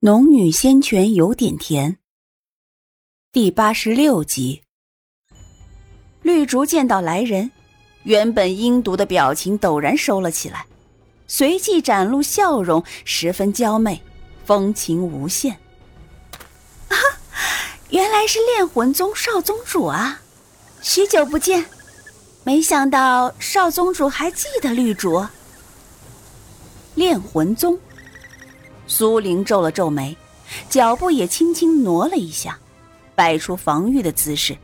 农女仙泉有点甜。第八十六集，绿竹见到来人，原本阴毒的表情陡然收了起来，随即展露笑容，十分娇媚，风情无限。啊，原来是炼魂宗少宗主啊！许久不见，没想到少宗主还记得绿竹。炼魂宗。苏玲皱了皱眉，脚步也轻轻挪了一下，摆出防御的姿势。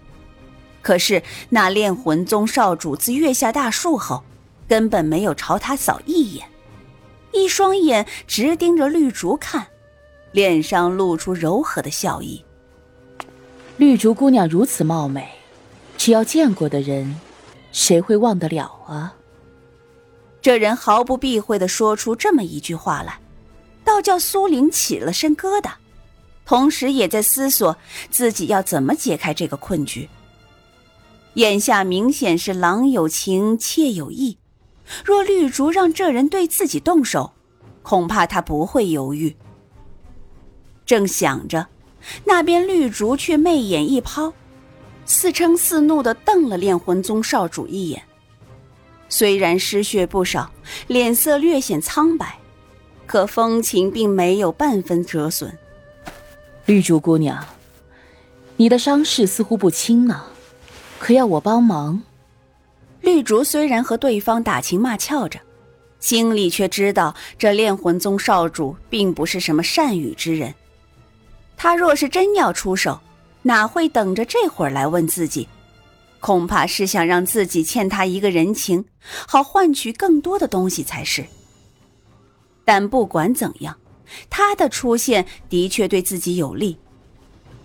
可是那炼魂宗少主自跃下大树后，根本没有朝他扫一眼，一双眼直盯着绿竹看，脸上露出柔和的笑意。绿竹姑娘如此貌美，只要见过的人，谁会忘得了啊？这人毫不避讳的说出这么一句话来。倒叫苏玲起了身疙瘩，同时也在思索自己要怎么解开这个困局。眼下明显是郎有情，妾有意，若绿竹让这人对自己动手，恐怕他不会犹豫。正想着，那边绿竹却媚眼一抛，似嗔似怒的瞪了炼魂宗少主一眼，虽然失血不少，脸色略显苍白。可风情并没有半分折损。绿竹姑娘，你的伤势似乎不轻呢，可要我帮忙？绿竹虽然和对方打情骂俏着，心里却知道这炼魂宗少主并不是什么善语之人。他若是真要出手，哪会等着这会儿来问自己？恐怕是想让自己欠他一个人情，好换取更多的东西才是。但不管怎样，他的出现的确对自己有利。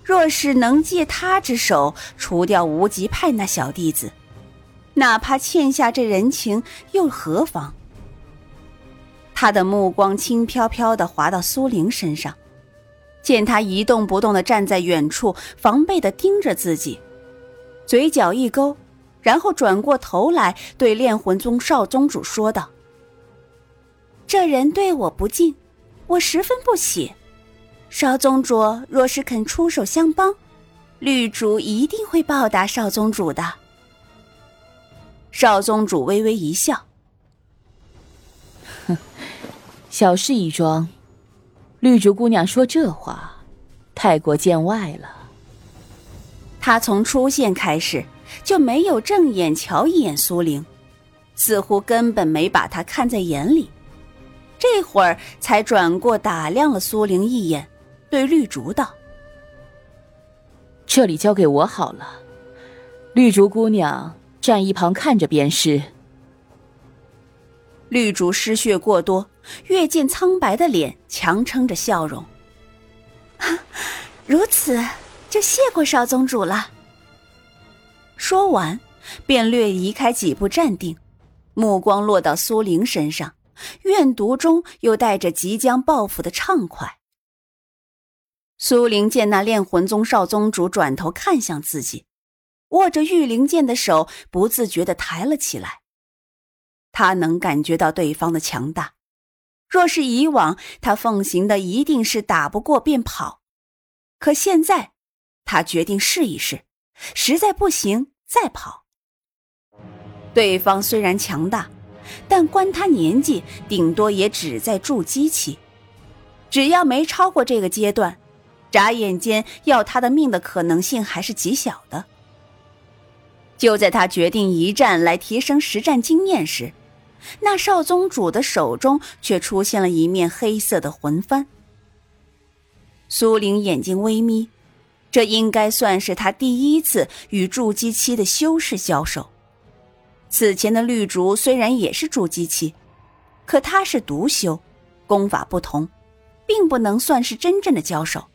若是能借他之手除掉无极派那小弟子，哪怕欠下这人情又何妨？他的目光轻飘飘的滑到苏玲身上，见他一动不动的站在远处，防备的盯着自己，嘴角一勾，然后转过头来对炼魂宗少宗主说道。这人对我不敬，我十分不喜。少宗主若是肯出手相帮，绿竹一定会报答少宗主的。少宗主微微一笑：“哼，小事一桩。绿竹姑娘说这话，太过见外了。她从出现开始就没有正眼瞧一眼苏玲，似乎根本没把她看在眼里。”这会儿才转过打量了苏玲一眼，对绿竹道：“这里交给我好了，绿竹姑娘站一旁看着便是。”绿竹失血过多，越见苍白的脸，强撑着笑容：“如此，就谢过少宗主了。”说完，便略移开几步，站定，目光落到苏玲身上。怨毒中又带着即将报复的畅快。苏玲见那炼魂宗少宗主转头看向自己，握着玉灵剑的手不自觉的抬了起来。他能感觉到对方的强大，若是以往，他奉行的一定是打不过便跑，可现在，他决定试一试，实在不行再跑。对方虽然强大。但观他年纪，顶多也只在筑基期，只要没超过这个阶段，眨眼间要他的命的可能性还是极小的。就在他决定一战来提升实战经验时，那少宗主的手中却出现了一面黑色的魂幡。苏玲眼睛微眯，这应该算是他第一次与筑基期的修士交手。此前的绿竹虽然也是筑基期，可他是独修，功法不同，并不能算是真正的交手。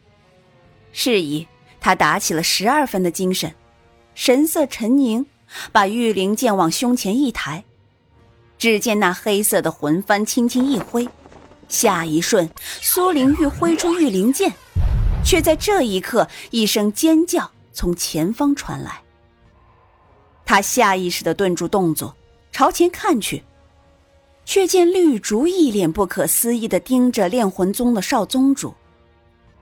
是以，他打起了十二分的精神，神色沉凝，把玉灵剑往胸前一抬。只见那黑色的魂幡轻轻一挥，下一瞬，苏灵玉挥出玉灵剑，却在这一刻，一声尖叫从前方传来。他下意识的顿住动作，朝前看去，却见绿竹一脸不可思议的盯着炼魂宗的少宗主，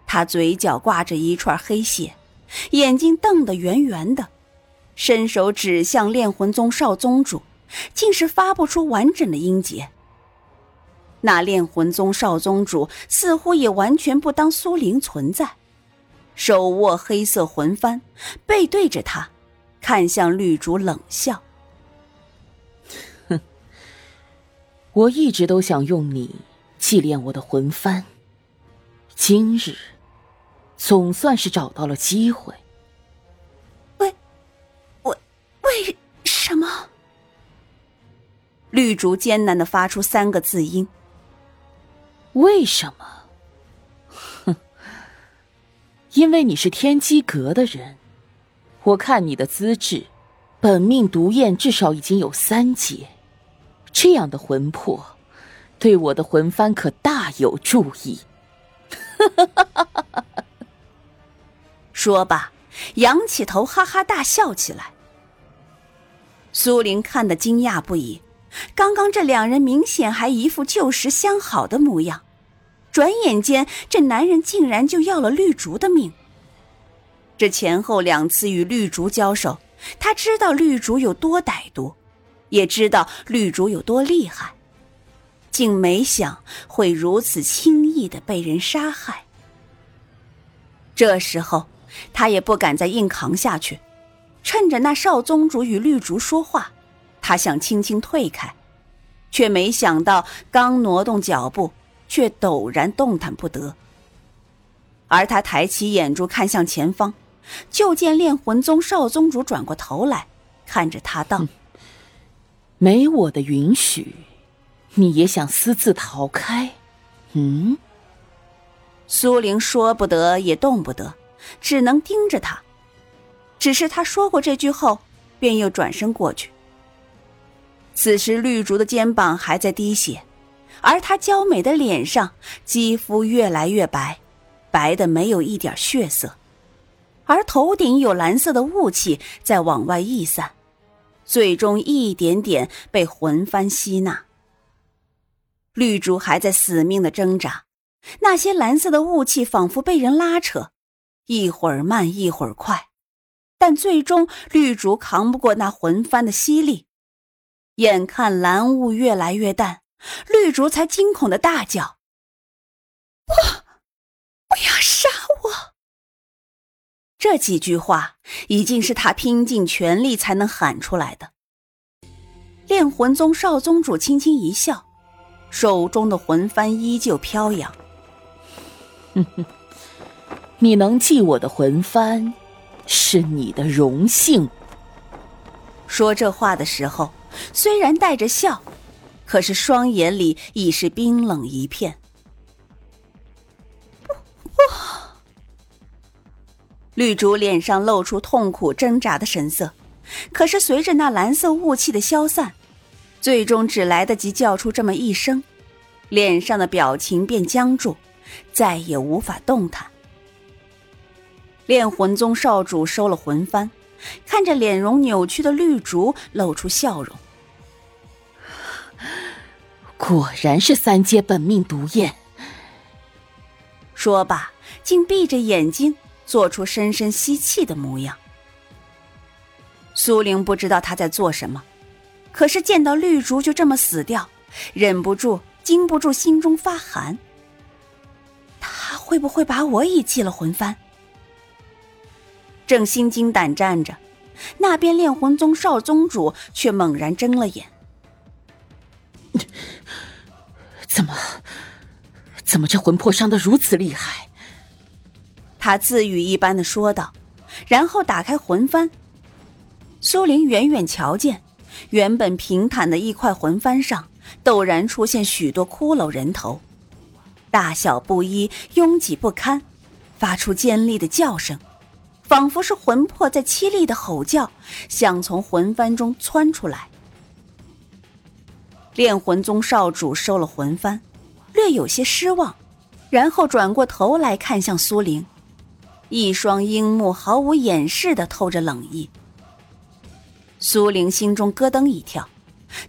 他嘴角挂着一串黑血，眼睛瞪得圆圆的，伸手指向炼魂宗少宗主，竟是发不出完整的音节。那炼魂宗少宗主似乎也完全不当苏灵存在，手握黑色魂幡，背对着他，看向绿竹冷笑：“哼，我一直都想用你祭炼我的魂幡，今日总算是找到了机会。为，为为什么？”绿竹艰难的发出三个字音。为什么？哼，因为你是天机阁的人，我看你的资质，本命毒焰至少已经有三阶，这样的魂魄，对我的魂幡可大有助益。说罢，仰起头，哈哈大笑起来。苏玲看得惊讶不已。刚刚这两人明显还一副旧时相好的模样，转眼间这男人竟然就要了绿竹的命。这前后两次与绿竹交手，他知道绿竹有多歹毒，也知道绿竹有多厉害，竟没想会如此轻易的被人杀害。这时候他也不敢再硬扛下去，趁着那少宗主与绿竹说话。他想轻轻退开，却没想到刚挪动脚步，却陡然动弹不得。而他抬起眼珠看向前方，就见炼魂宗少宗主转过头来，看着他道：“没我的允许，你也想私自逃开？”嗯。苏玲说不得也动不得，只能盯着他。只是他说过这句后，便又转身过去。此时，绿竹的肩膀还在滴血，而她娇美的脸上肌肤越来越白，白的没有一点血色，而头顶有蓝色的雾气在往外溢散，最终一点点被魂幡吸纳。绿竹还在死命的挣扎，那些蓝色的雾气仿佛被人拉扯，一会儿慢，一会儿快，但最终绿竹扛不过那魂幡的吸力。眼看蓝雾越来越淡，绿竹才惊恐的大叫：“不，不要杀我！”这几句话已经是他拼尽全力才能喊出来的。炼魂宗少宗主轻轻一笑，手中的魂幡依旧飘扬。哼哼，你能祭我的魂幡，是你的荣幸。说这话的时候。虽然带着笑，可是双眼里已是冰冷一片。绿竹脸上露出痛苦挣扎的神色，可是随着那蓝色雾气的消散，最终只来得及叫出这么一声，脸上的表情便僵住，再也无法动弹。炼魂宗少主收了魂幡。看着脸容扭曲的绿竹，露出笑容。果然是三阶本命毒焰。说罢，竟闭着眼睛，做出深深吸气的模样。苏玲不知道他在做什么，可是见到绿竹就这么死掉，忍不住、禁不住心中发寒。他会不会把我也祭了魂幡？正心惊胆战着，那边炼魂宗少宗主却猛然睁了眼。怎么？怎么这魂魄伤得如此厉害？他自语一般的说道，然后打开魂幡。苏玲远远瞧见，原本平坦的一块魂幡上，陡然出现许多骷髅人头，大小不一，拥挤不堪，发出尖利的叫声。仿佛是魂魄在凄厉的吼叫，想从魂幡中窜出来。炼魂宗少主收了魂幡，略有些失望，然后转过头来看向苏玲，一双樱目毫无掩饰的透着冷意。苏玲心中咯噔一跳，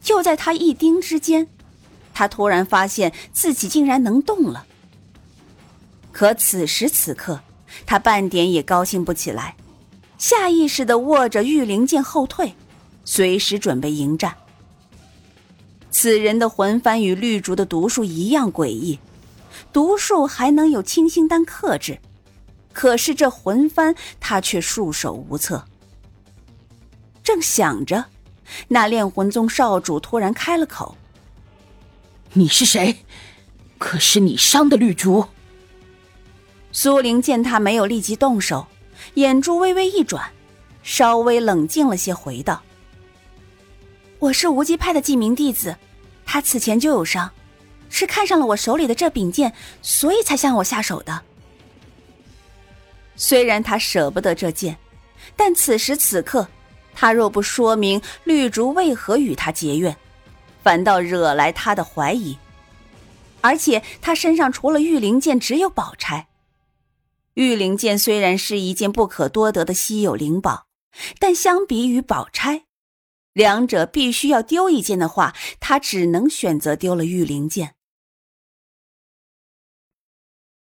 就在他一盯之间，他突然发现自己竟然能动了。可此时此刻，他半点也高兴不起来，下意识的握着玉灵剑后退，随时准备迎战。此人的魂幡与绿竹的毒术一样诡异，毒术还能有清心丹克制，可是这魂幡他却束手无策。正想着，那炼魂宗少主突然开了口：“你是谁？可是你伤的绿竹？”苏玲见他没有立即动手，眼珠微微一转，稍微冷静了些，回道：“我是无极派的记名弟子，他此前就有伤，是看上了我手里的这柄剑，所以才向我下手的。虽然他舍不得这剑，但此时此刻，他若不说明绿竹为何与他结怨，反倒惹来他的怀疑。而且他身上除了玉灵剑，只有宝钗。”玉灵剑虽然是一件不可多得的稀有灵宝，但相比于宝钗，两者必须要丢一件的话，他只能选择丢了玉灵剑。